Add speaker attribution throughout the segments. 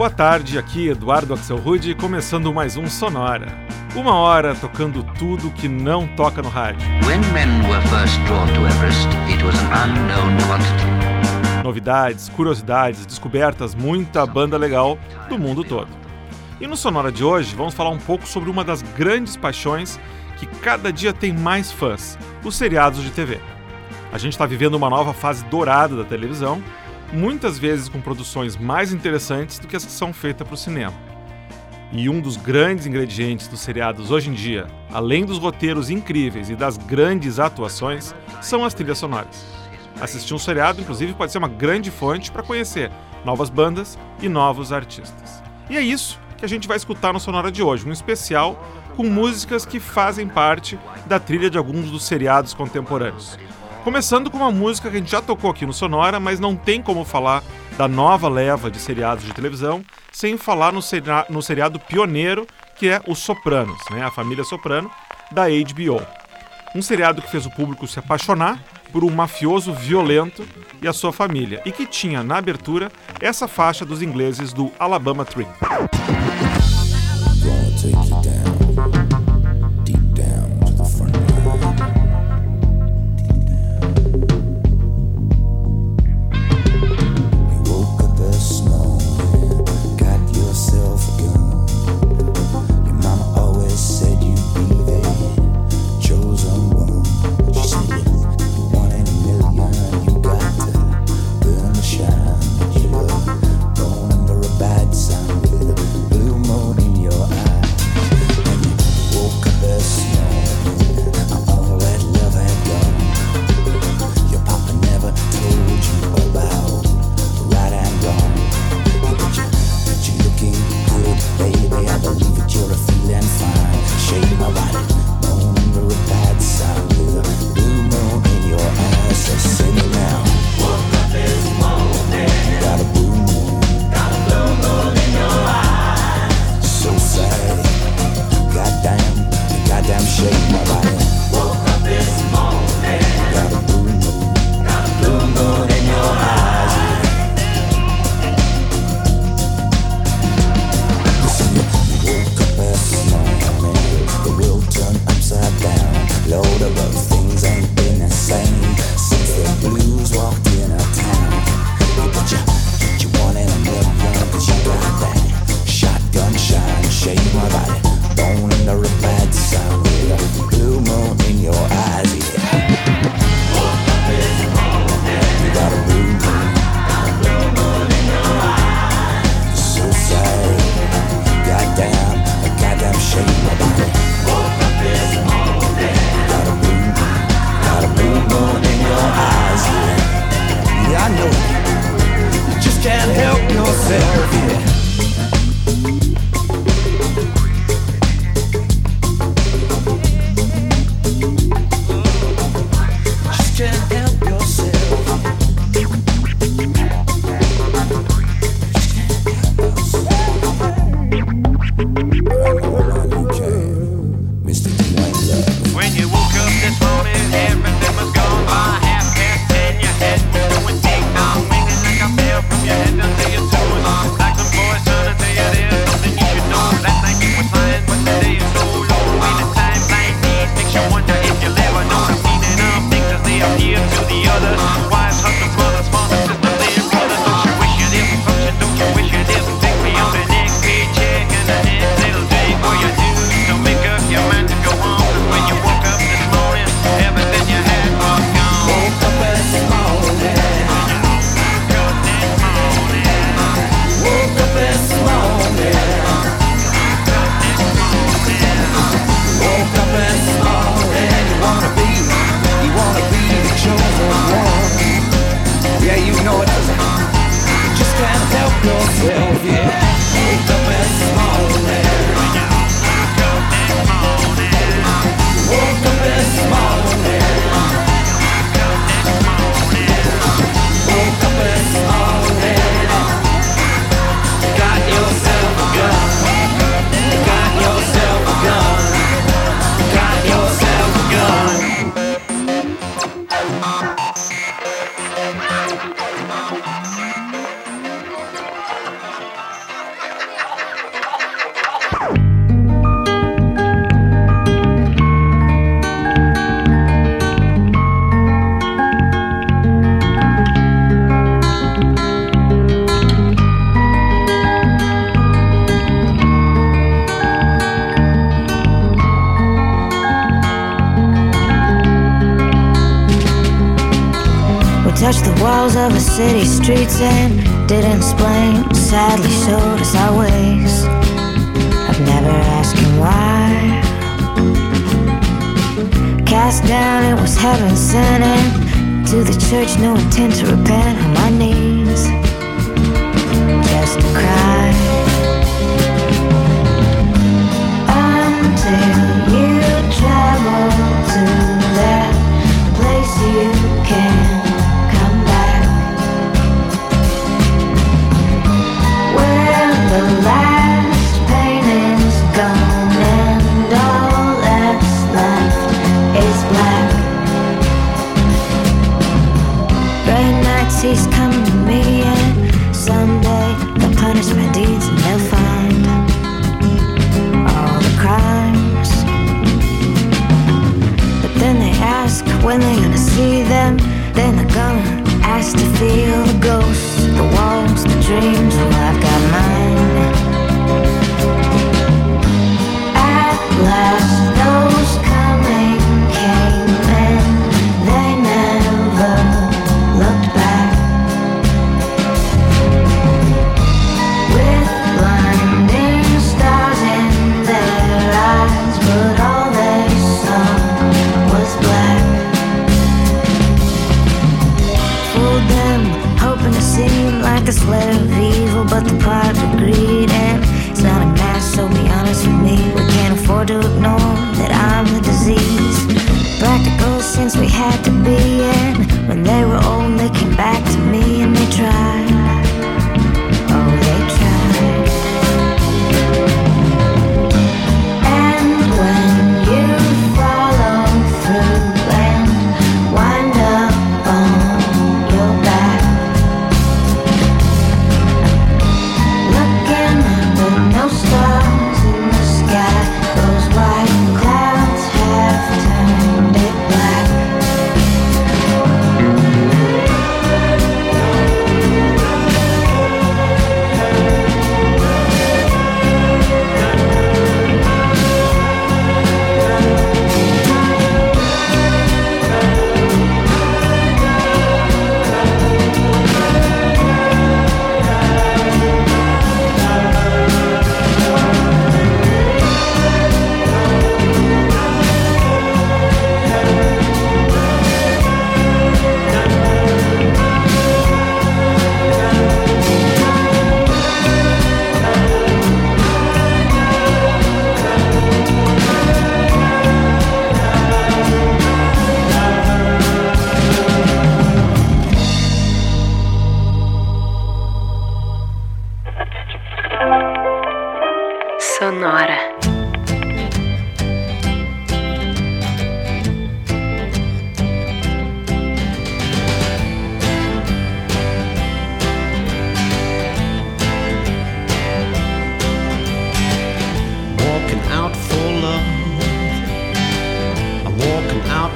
Speaker 1: Boa tarde, aqui Eduardo Axel Rude, começando mais um Sonora. Uma hora tocando tudo que não toca no rádio. Novidades, curiosidades, descobertas, muita banda legal do mundo todo. E no Sonora de hoje vamos falar um pouco sobre uma das grandes paixões que cada dia tem mais fãs: os seriados de TV. A gente está vivendo uma nova fase dourada da televisão muitas vezes com produções mais interessantes do que as que são feitas para o cinema. E um dos grandes ingredientes dos seriados hoje em dia, além dos roteiros incríveis e das grandes atuações, são as trilhas sonoras. Assistir um seriado, inclusive, pode ser uma grande fonte para conhecer novas bandas e novos artistas. E é isso que a gente vai escutar no Sonora de hoje, um especial com músicas que fazem parte da trilha de alguns dos seriados contemporâneos. Começando com uma música que a gente já tocou aqui no Sonora, mas não tem como falar da nova leva de seriados de televisão sem falar no, no seriado pioneiro que é Os Sopranos, né? a família Soprano, da HBO. Um seriado que fez o público se apaixonar por um mafioso violento e a sua família, e que tinha na abertura essa faixa dos ingleses do Alabama Tree.
Speaker 2: Of a city streets and didn't explain. Sadly showed us our ways. I've never him why. Cast down, it was heaven sent. And to the church, no intent to repent on my knees. Just to cry. To feel the ghosts, the walls, the dreams. Well, I've got We can't afford to ignore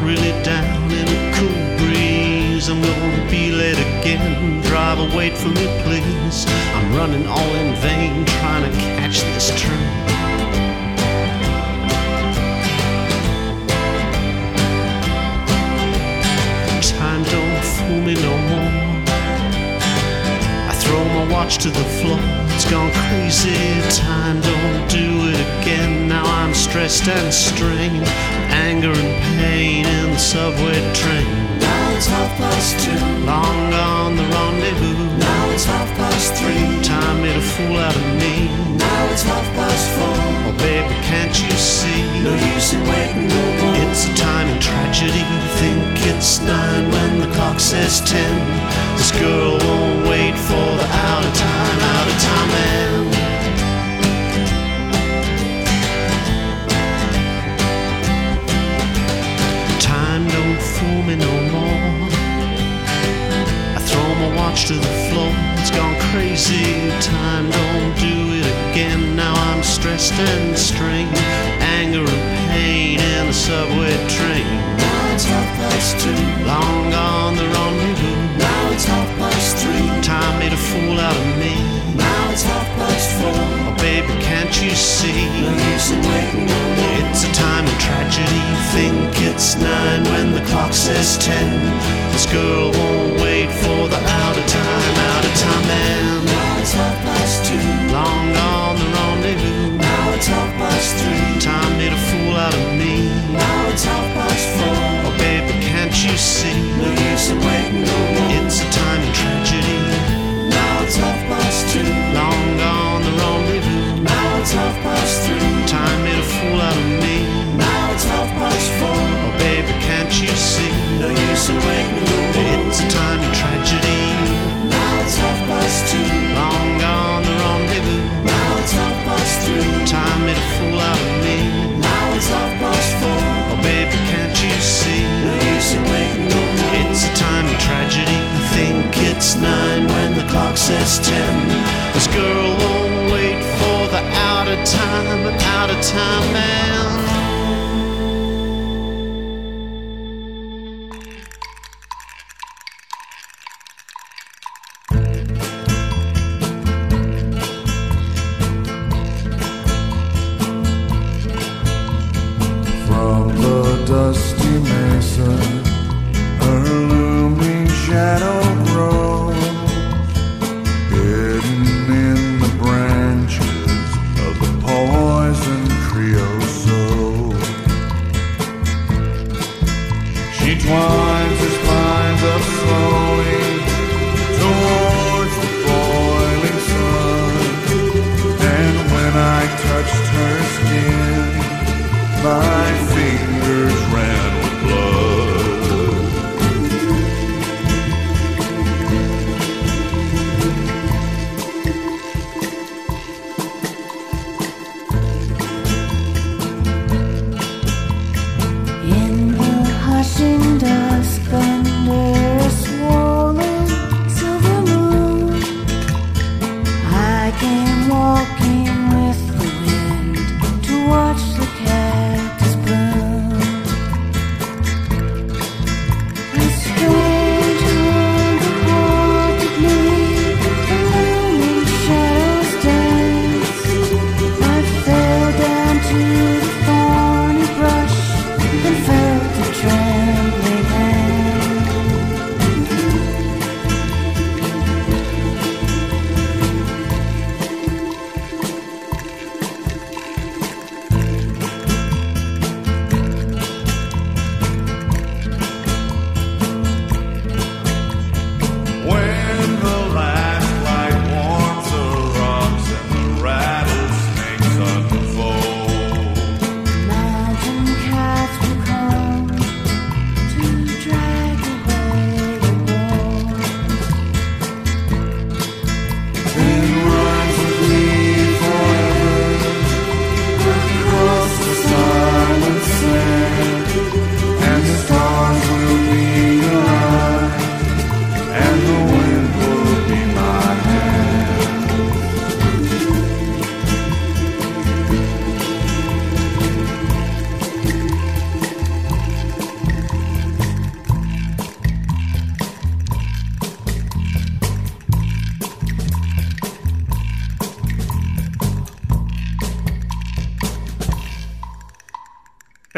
Speaker 3: really down in a cool breeze. I'm gonna be late again. Driver, wait for me, please. I'm running all in vain, trying to catch this train. Time don't fool me no more. I throw my watch to the floor. It's gone crazy. Time don't do it again. Now I'm stressed and strained. Anger and pain in the subway train.
Speaker 4: Now it's half past two.
Speaker 3: Long gone the rendezvous.
Speaker 4: Now it's half past three.
Speaker 3: Time made a fool out of me.
Speaker 4: Now it's half past four.
Speaker 3: Oh, baby, can't you see?
Speaker 4: No use in waiting no more.
Speaker 3: It's a time in tragedy. Think it's nine when the clock says ten. This girl won't wait for the out of time, out of time man. Time don't fool me no more. I throw my watch to the floor. It's gone crazy. Time don't do it again. Now I'm stressed and strained. Anger and pain in the subway train.
Speaker 4: Now it's half past two.
Speaker 3: Long gone the rendezvous
Speaker 4: it's half past three.
Speaker 3: Time made a fool out of me.
Speaker 4: Now it's half past four.
Speaker 3: Oh, baby, can't you see?
Speaker 4: No use in waiting no more.
Speaker 3: It's a time of tragedy. Think it's nine when the clock says ten. This girl won't wait
Speaker 5: for the out of time, out of time man.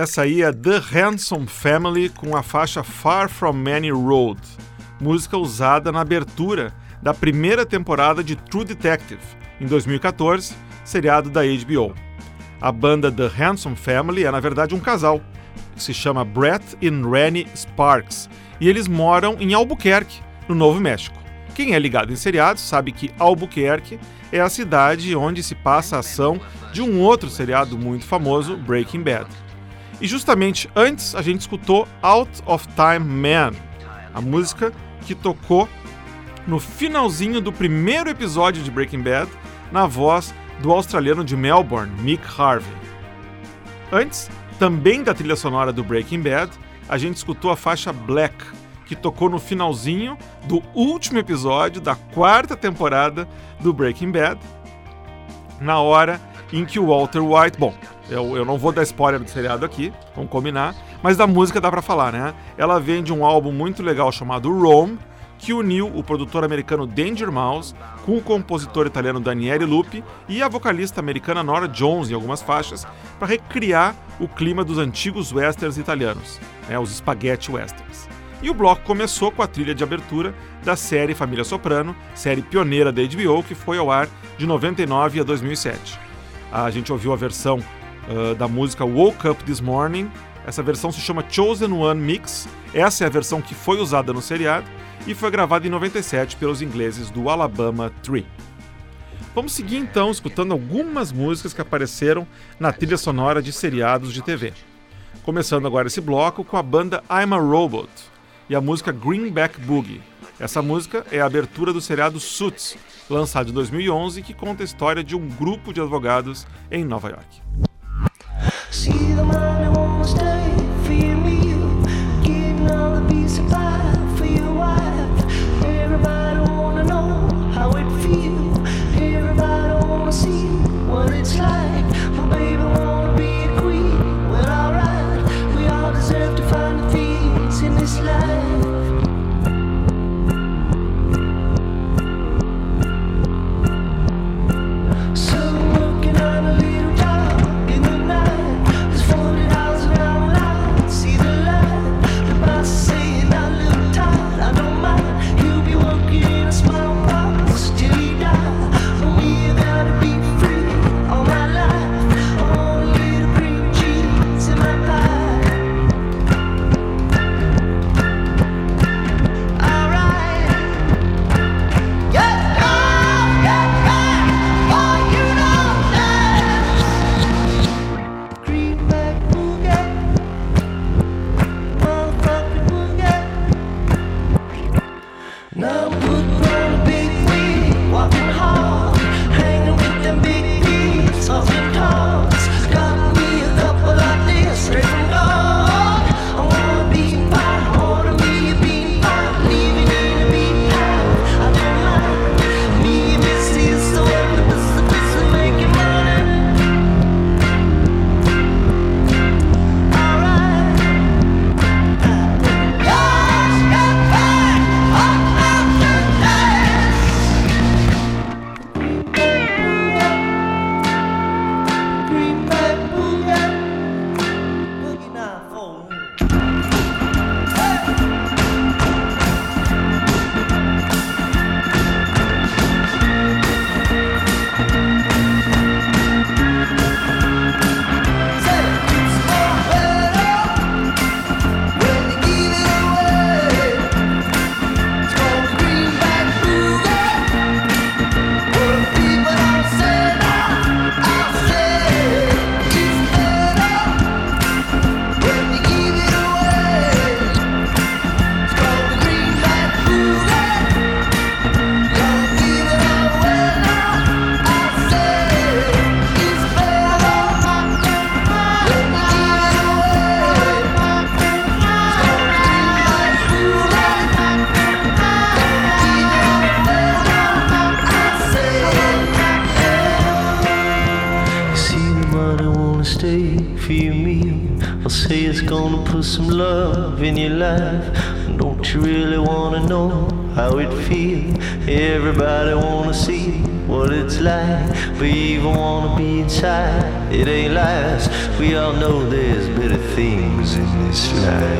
Speaker 1: Essa aí é The Handsome Family com a faixa Far From Many Road, música usada na abertura da primeira temporada de True Detective, em 2014, seriado da HBO. A banda The Handsome Family é na verdade um casal, que se chama Brett e Rennie Sparks, e eles moram em Albuquerque, no Novo México. Quem é ligado em seriados sabe que Albuquerque é a cidade onde se passa a ação de um outro seriado muito famoso, Breaking Bad. E justamente antes a gente escutou Out of Time Man, a música que tocou no finalzinho do primeiro episódio de Breaking Bad, na voz do australiano de Melbourne, Mick Harvey. Antes, também da trilha sonora do Breaking Bad, a gente escutou a faixa Black, que tocou no finalzinho do último episódio da quarta temporada do Breaking Bad, na hora em que o Walter White. Bom, eu, eu não vou dar spoiler do seriado aqui, vamos combinar, mas da música dá pra falar, né? Ela vem de um álbum muito legal chamado Rome, que uniu o produtor americano Danger Mouse com o compositor italiano Daniele Lupi e a vocalista americana Nora Jones em algumas faixas para recriar o clima dos antigos westerns italianos, né, os spaghetti westerns. E o bloco começou com a trilha de abertura da série Família Soprano, série pioneira da HBO que foi ao ar de 99 a 2007. A gente ouviu a versão uh, da música Woke Up This Morning. Essa versão se chama Chosen One Mix. Essa é a versão que foi usada no seriado e foi gravada em 97 pelos ingleses do Alabama Tree. Vamos seguir então escutando algumas músicas que apareceram na trilha sonora de seriados de TV. Começando agora esse bloco com a banda I'm a Robot e a música Greenback Boogie. Essa música é a abertura do seriado Suits, lançado em 2011, que conta a história de um grupo de advogados em Nova York.
Speaker 4: See the man who won't stay
Speaker 6: fly.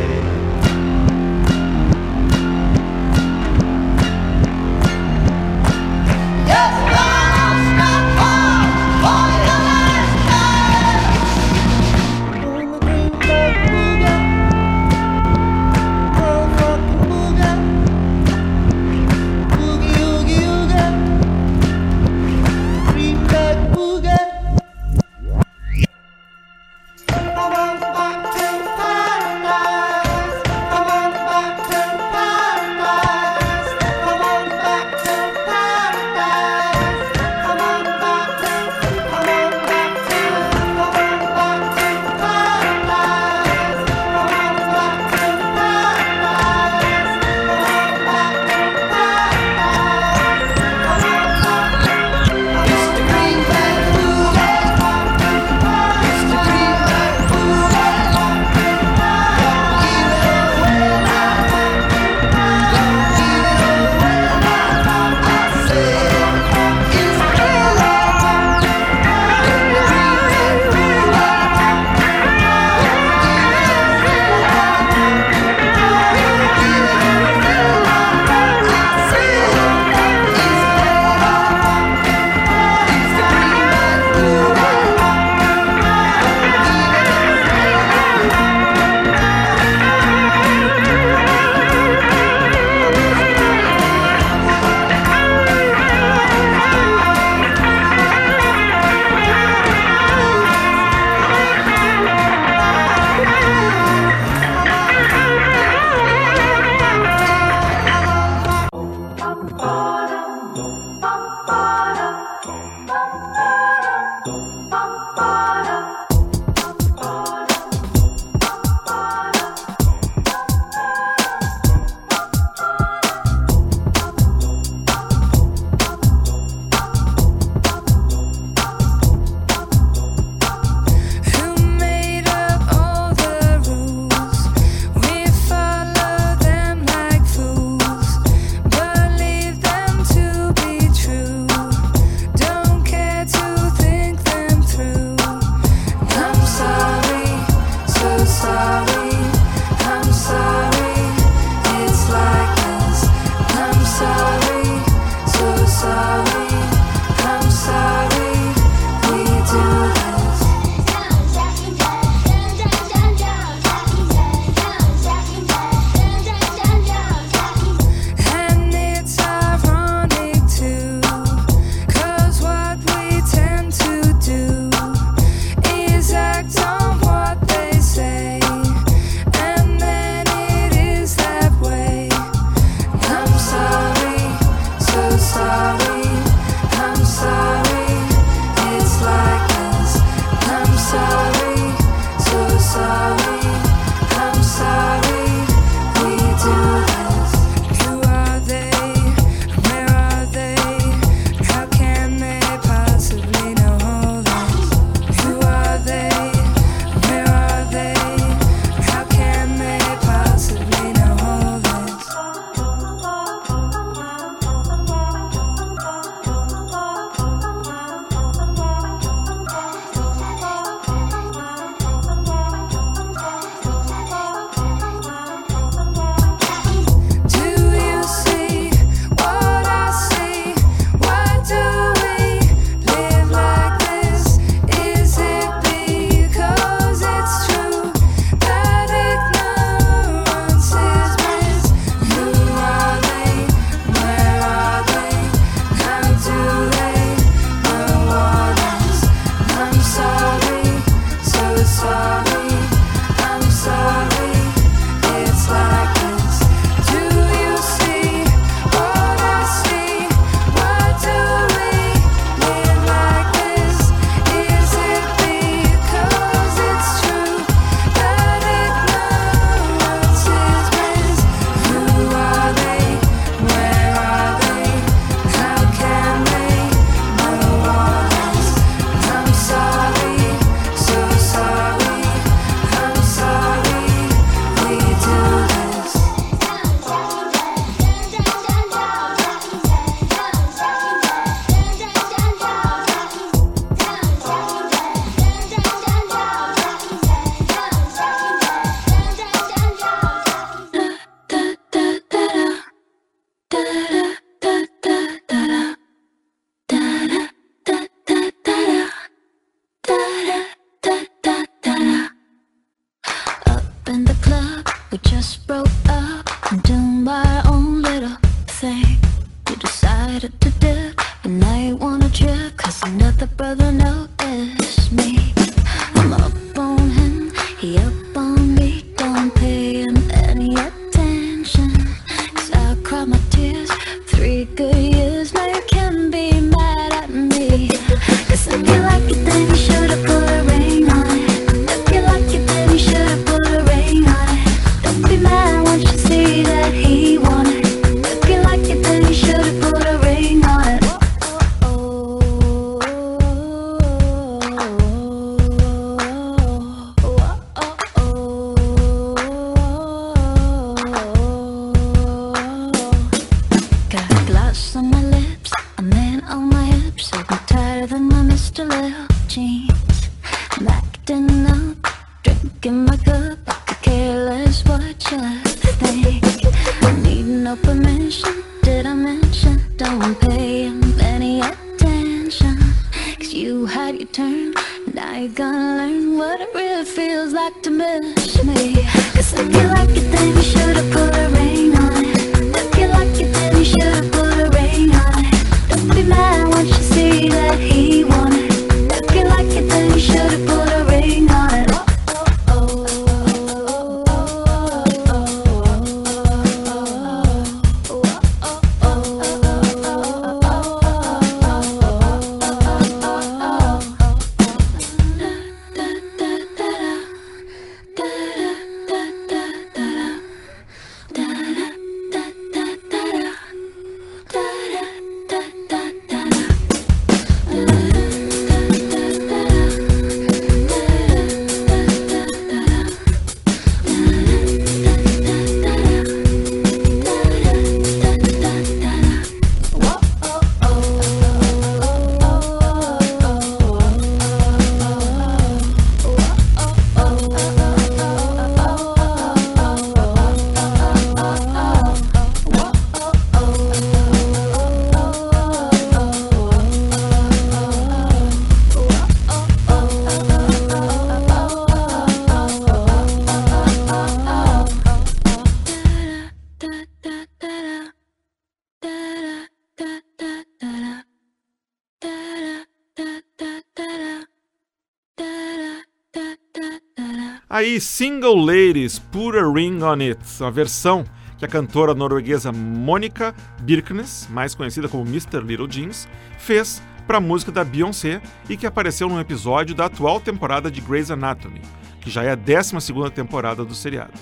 Speaker 1: Aí, Single Ladies, Put a Ring on It, uma versão que a cantora norueguesa Monica Birkenes, mais conhecida como Mr. Little Jeans, fez para a música da Beyoncé e que apareceu num episódio da atual temporada de Grey's Anatomy, que já é a 12ª temporada do seriado.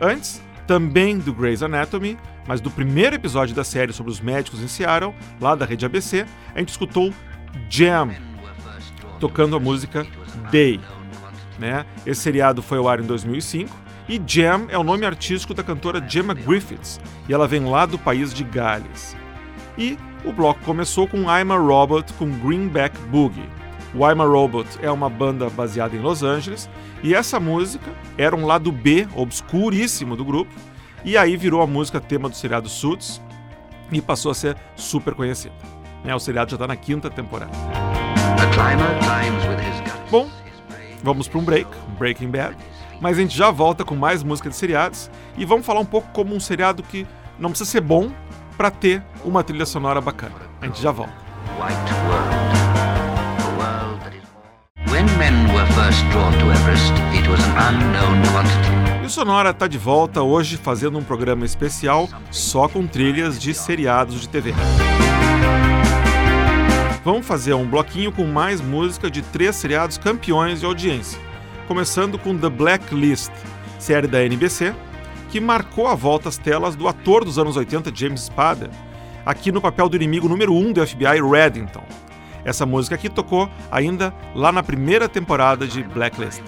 Speaker 1: Antes, também do Grey's Anatomy, mas do primeiro episódio da série sobre os médicos em Seattle, lá da rede ABC, a gente escutou Jam, tocando a música Day. Né? Esse seriado foi ao ar em 2005 e Jam é o nome artístico da cantora Gemma Griffiths e ela vem lá do país de Gales. E o bloco começou com I'm a Robot com Greenback Boogie. O I'm a Robot é uma banda baseada em Los Angeles e essa música era um lado B obscuríssimo do grupo e aí virou a música tema do seriado Suits e passou a ser super conhecida. Né? O seriado já está na quinta temporada. Bom, vamos para um break, um Breaking Bad, mas a gente já volta com mais música de seriados e vamos falar um pouco como um seriado que não precisa ser bom para ter uma trilha sonora bacana. A gente já volta. E o Sonora tá de volta hoje fazendo um programa especial só com trilhas de seriados de TV. Vamos fazer um bloquinho com mais música de três seriados campeões de audiência, começando com The Blacklist, série da NBC, que marcou a volta às telas do ator dos anos 80 James Spader, aqui no papel do inimigo número 1 um do FBI, Reddington. Essa música aqui tocou ainda lá na primeira temporada de Blacklist.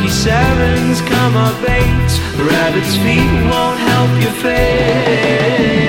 Speaker 7: lucky sevens come up late. Rabbit's feet won't help your fate.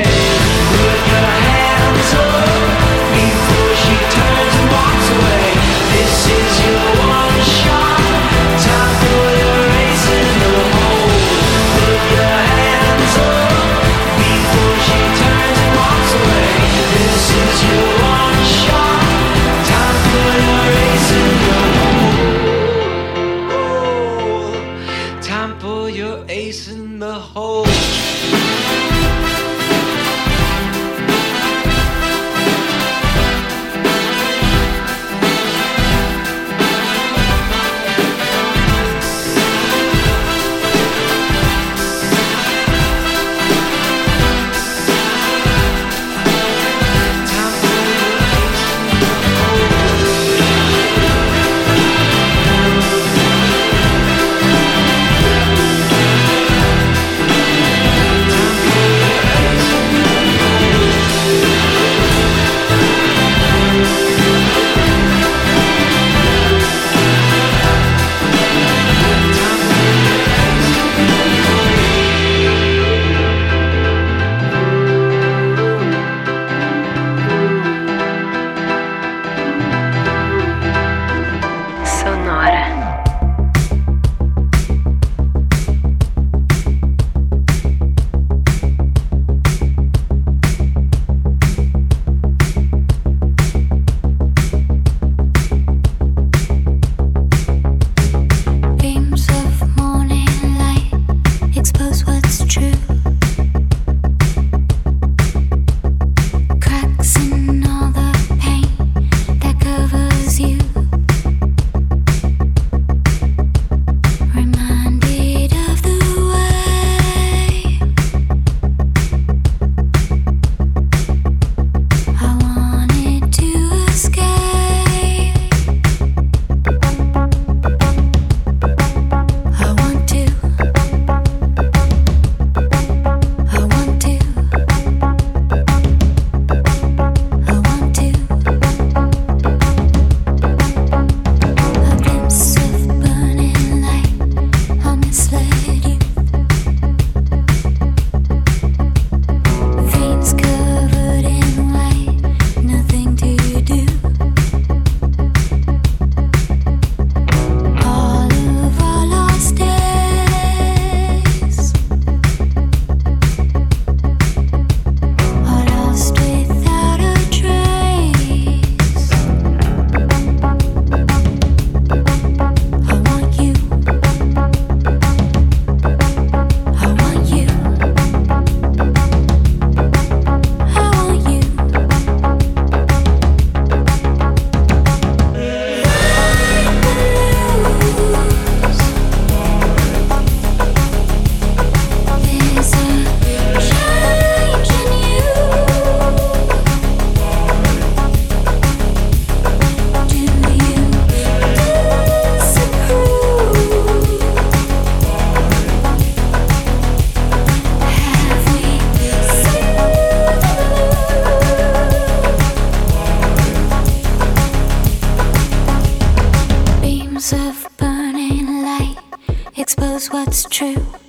Speaker 2: It's true.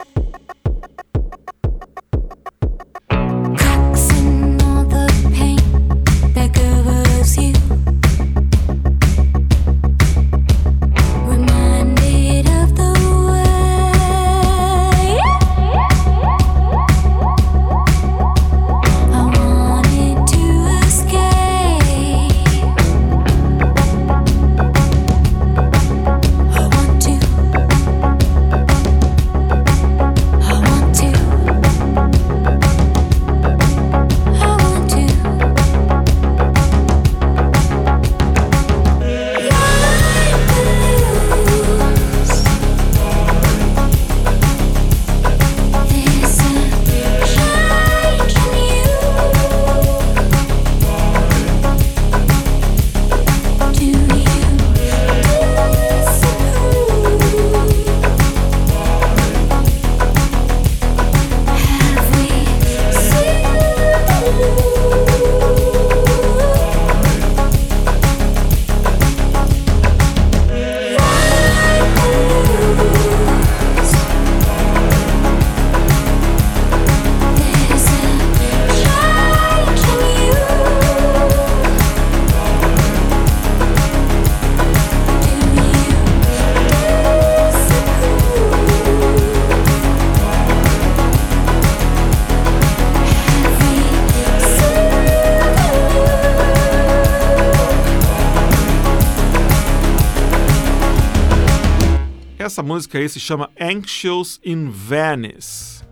Speaker 1: Essa música aí se chama Anxious in Venice,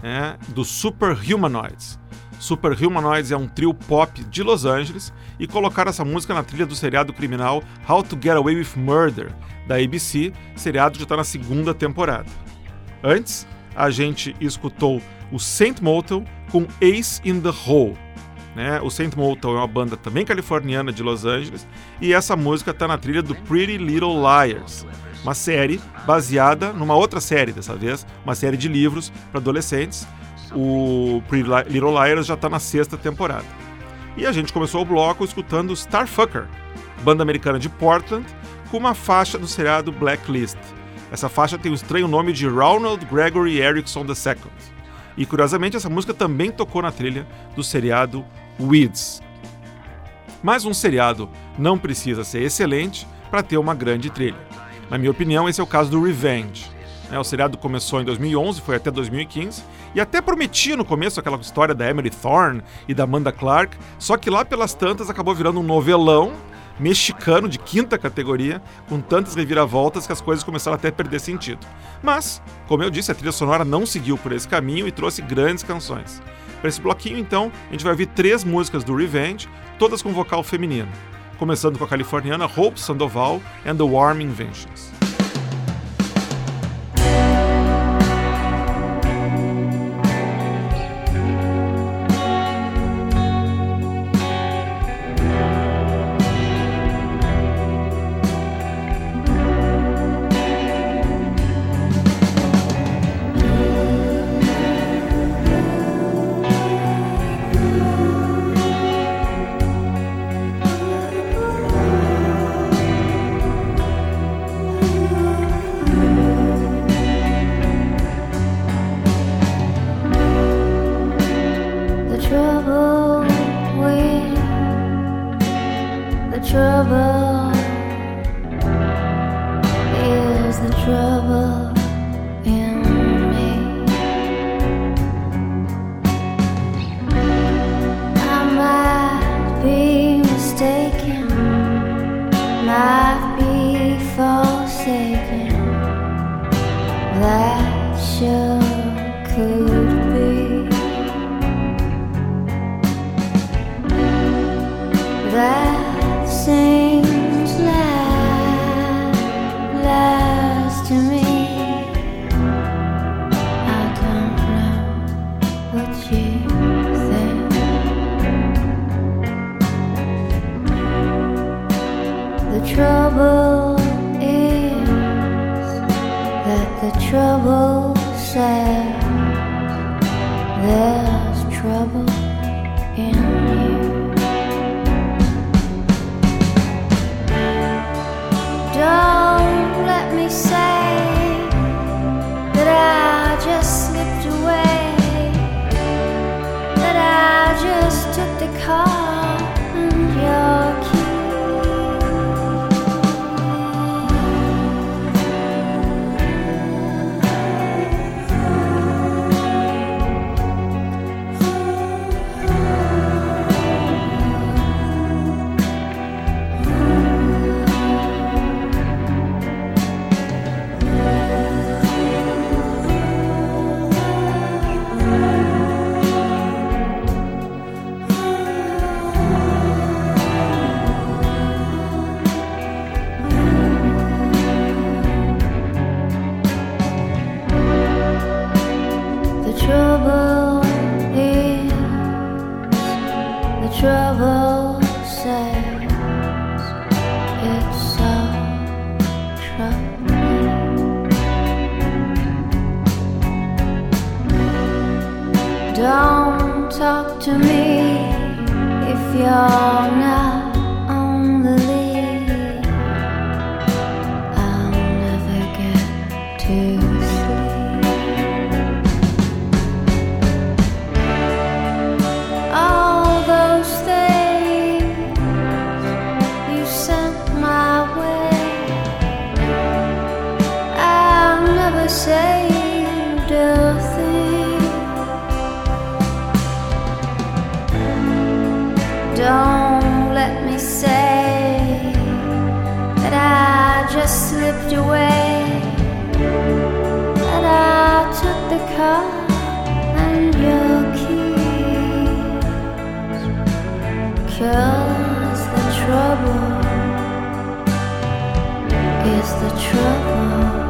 Speaker 1: né, do Super Humanoids. Super Humanoids é um trio pop de Los Angeles e colocaram essa música na trilha do seriado criminal How to Get Away with Murder, da ABC, seriado que está na segunda temporada. Antes, a gente escutou o Saint Motel com Ace in the Hole. Né? O Saint Motel é uma banda também californiana de Los Angeles e essa música está na trilha do Pretty Little Liars, uma série baseada numa outra série dessa vez, uma série de livros para adolescentes. O Pretty Li- Little Liars já está na sexta temporada. E a gente começou o bloco escutando Starfucker, banda americana de Portland, com uma faixa do seriado Blacklist. Essa faixa tem o estranho nome de Ronald Gregory Erickson II. E curiosamente, essa música também tocou na trilha do seriado Weeds. Mas um seriado não precisa ser excelente para ter uma grande trilha. Na minha opinião, esse é o caso do Revenge. né? o seriado começou em 2011, foi até 2015, e até prometia no começo aquela história da Emily Thorne e da Amanda Clark, só que lá pelas tantas acabou virando um novelão mexicano de quinta categoria, com tantas reviravoltas que as coisas começaram até a perder sentido. Mas, como eu disse, a trilha sonora não seguiu por esse caminho e trouxe grandes canções. Para esse bloquinho, então, a gente vai ouvir três músicas do Revenge, todas com vocal feminino, começando com a californiana Hope Sandoval and the Warm Inventions.
Speaker 2: Is the trouble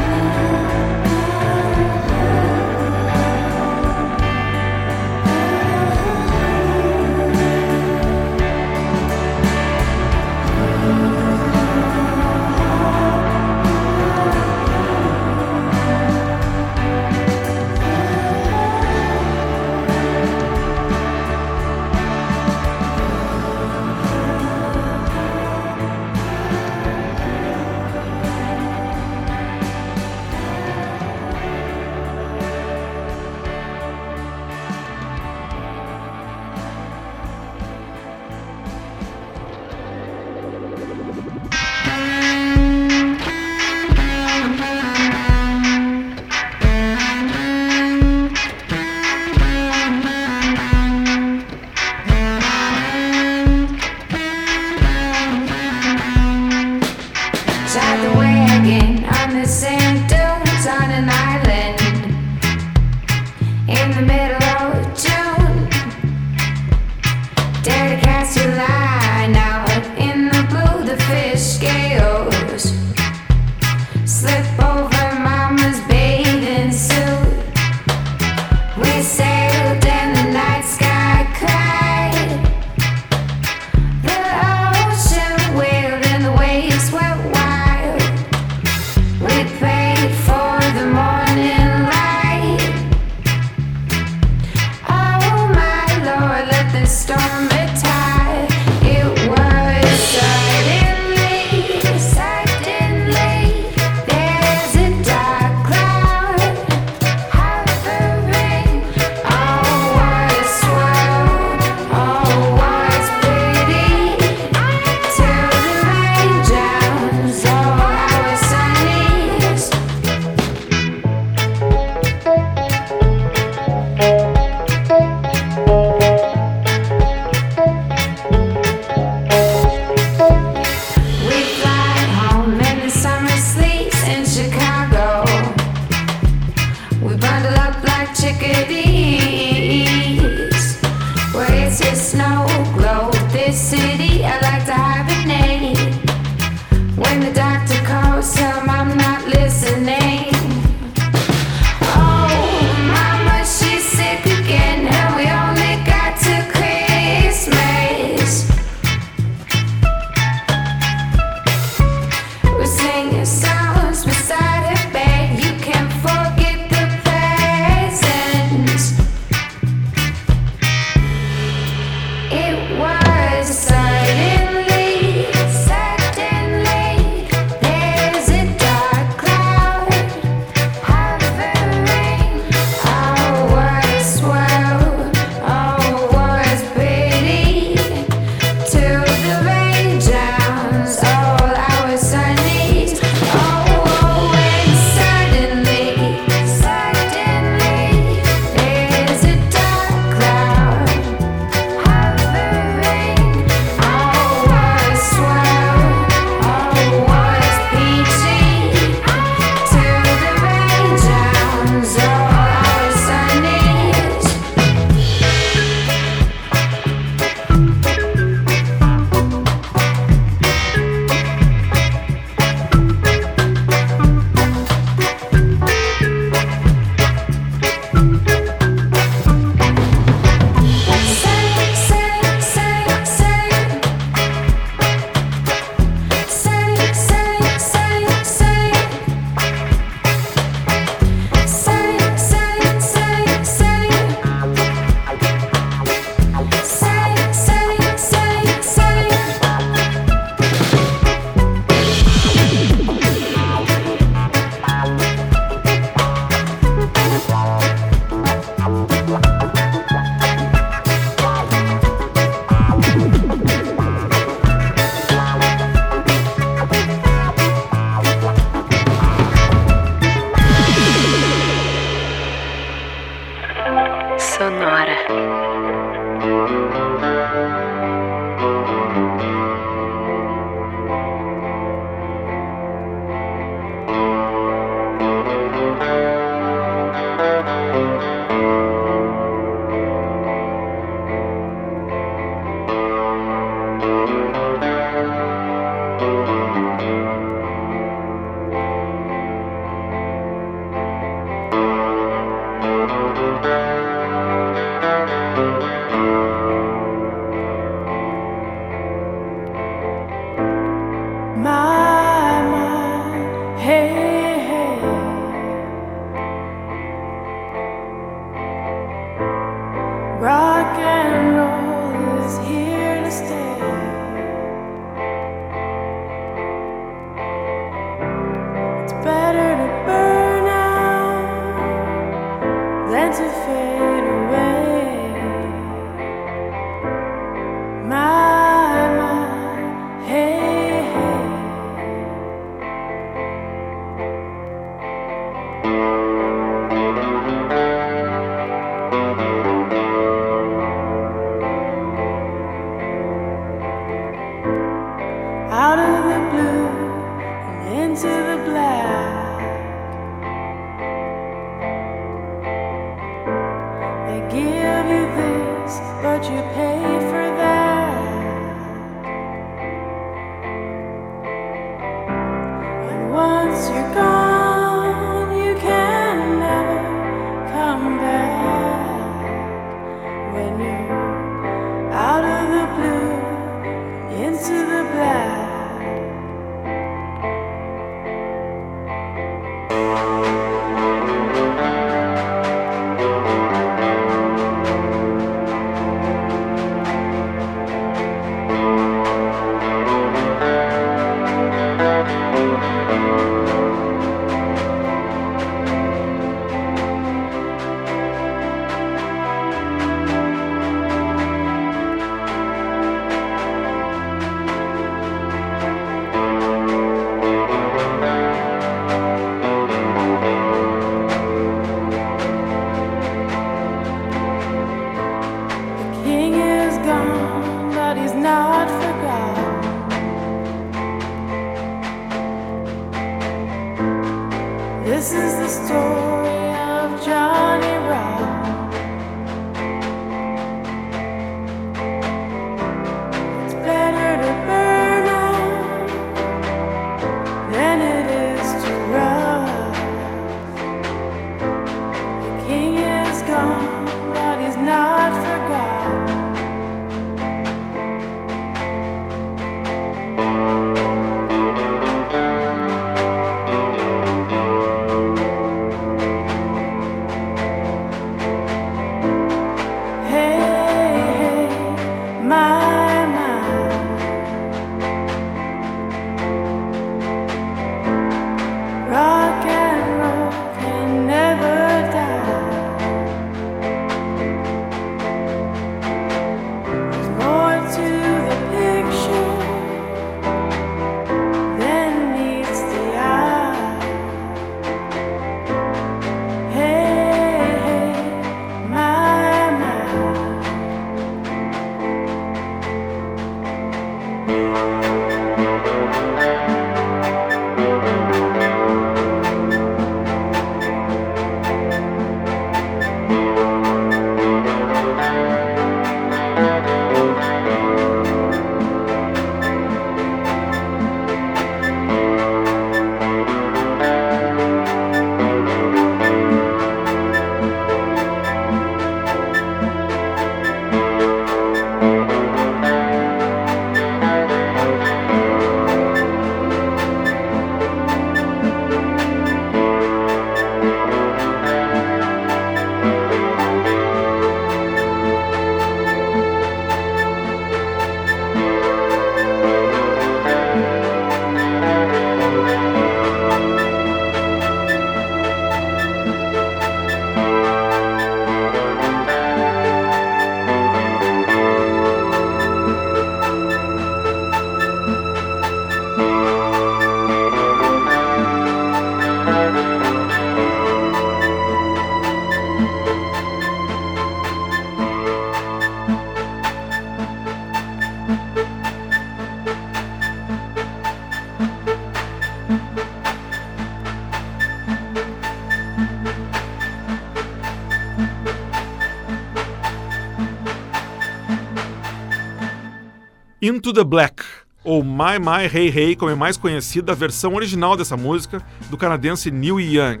Speaker 8: Into the Black,
Speaker 1: ou My My Hey Hey, como é mais conhecida a versão original dessa música do canadense Neil Young.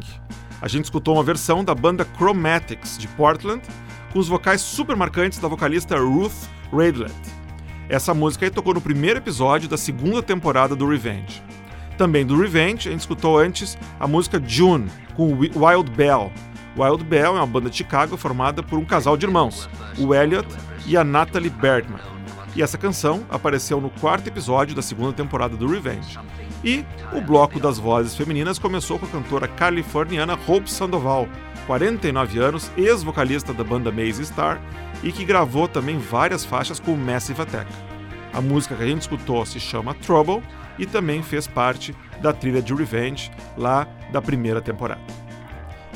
Speaker 1: A gente escutou uma versão da banda Chromatics de Portland, com os vocais super marcantes da vocalista Ruth Radlett. Essa música aí tocou no primeiro episódio da segunda temporada do Revenge. Também do Revenge, a gente escutou antes a música June, com Wi- Wild Bell. Wild Bell é uma banda de Chicago formada por um casal de irmãos, o Elliot e a Natalie Bergman. E essa canção apareceu no quarto episódio da segunda temporada do Revenge. E o bloco das vozes femininas começou com a cantora californiana Hope Sandoval, 49 anos, ex-vocalista da banda Maze Star e que gravou também várias faixas com Massive Attack. A música que a gente escutou se chama Trouble e também fez parte da trilha de Revenge lá da primeira temporada.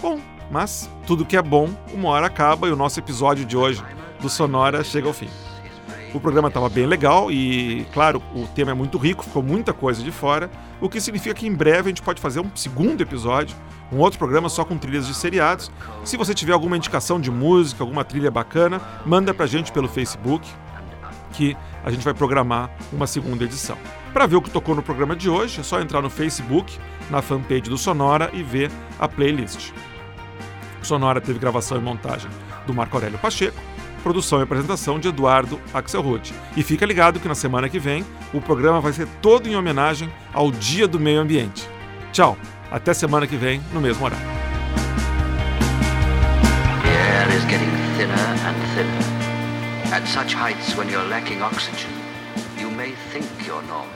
Speaker 1: Bom, mas tudo que é bom, uma hora acaba e o nosso episódio de hoje do Sonora chega ao fim. O programa estava bem legal e, claro, o tema é muito rico, ficou muita coisa de fora, o que significa que em breve a gente pode fazer um segundo episódio, um outro programa só com trilhas de seriados. Se você tiver alguma indicação de música, alguma trilha bacana, manda pra gente pelo Facebook, que a gente vai programar uma segunda edição. Para ver o que tocou no programa de hoje, é só entrar no Facebook, na fanpage do Sonora e ver a playlist. Sonora teve gravação e montagem do Marco Aurélio Pacheco, produção e apresentação de Eduardo Axelrod. E fica ligado que na semana que vem o programa vai ser todo em homenagem ao Dia do Meio Ambiente. Tchau, até semana que vem, no mesmo horário.
Speaker 9: At such heights when you're lacking oxygen, you may think you're normal,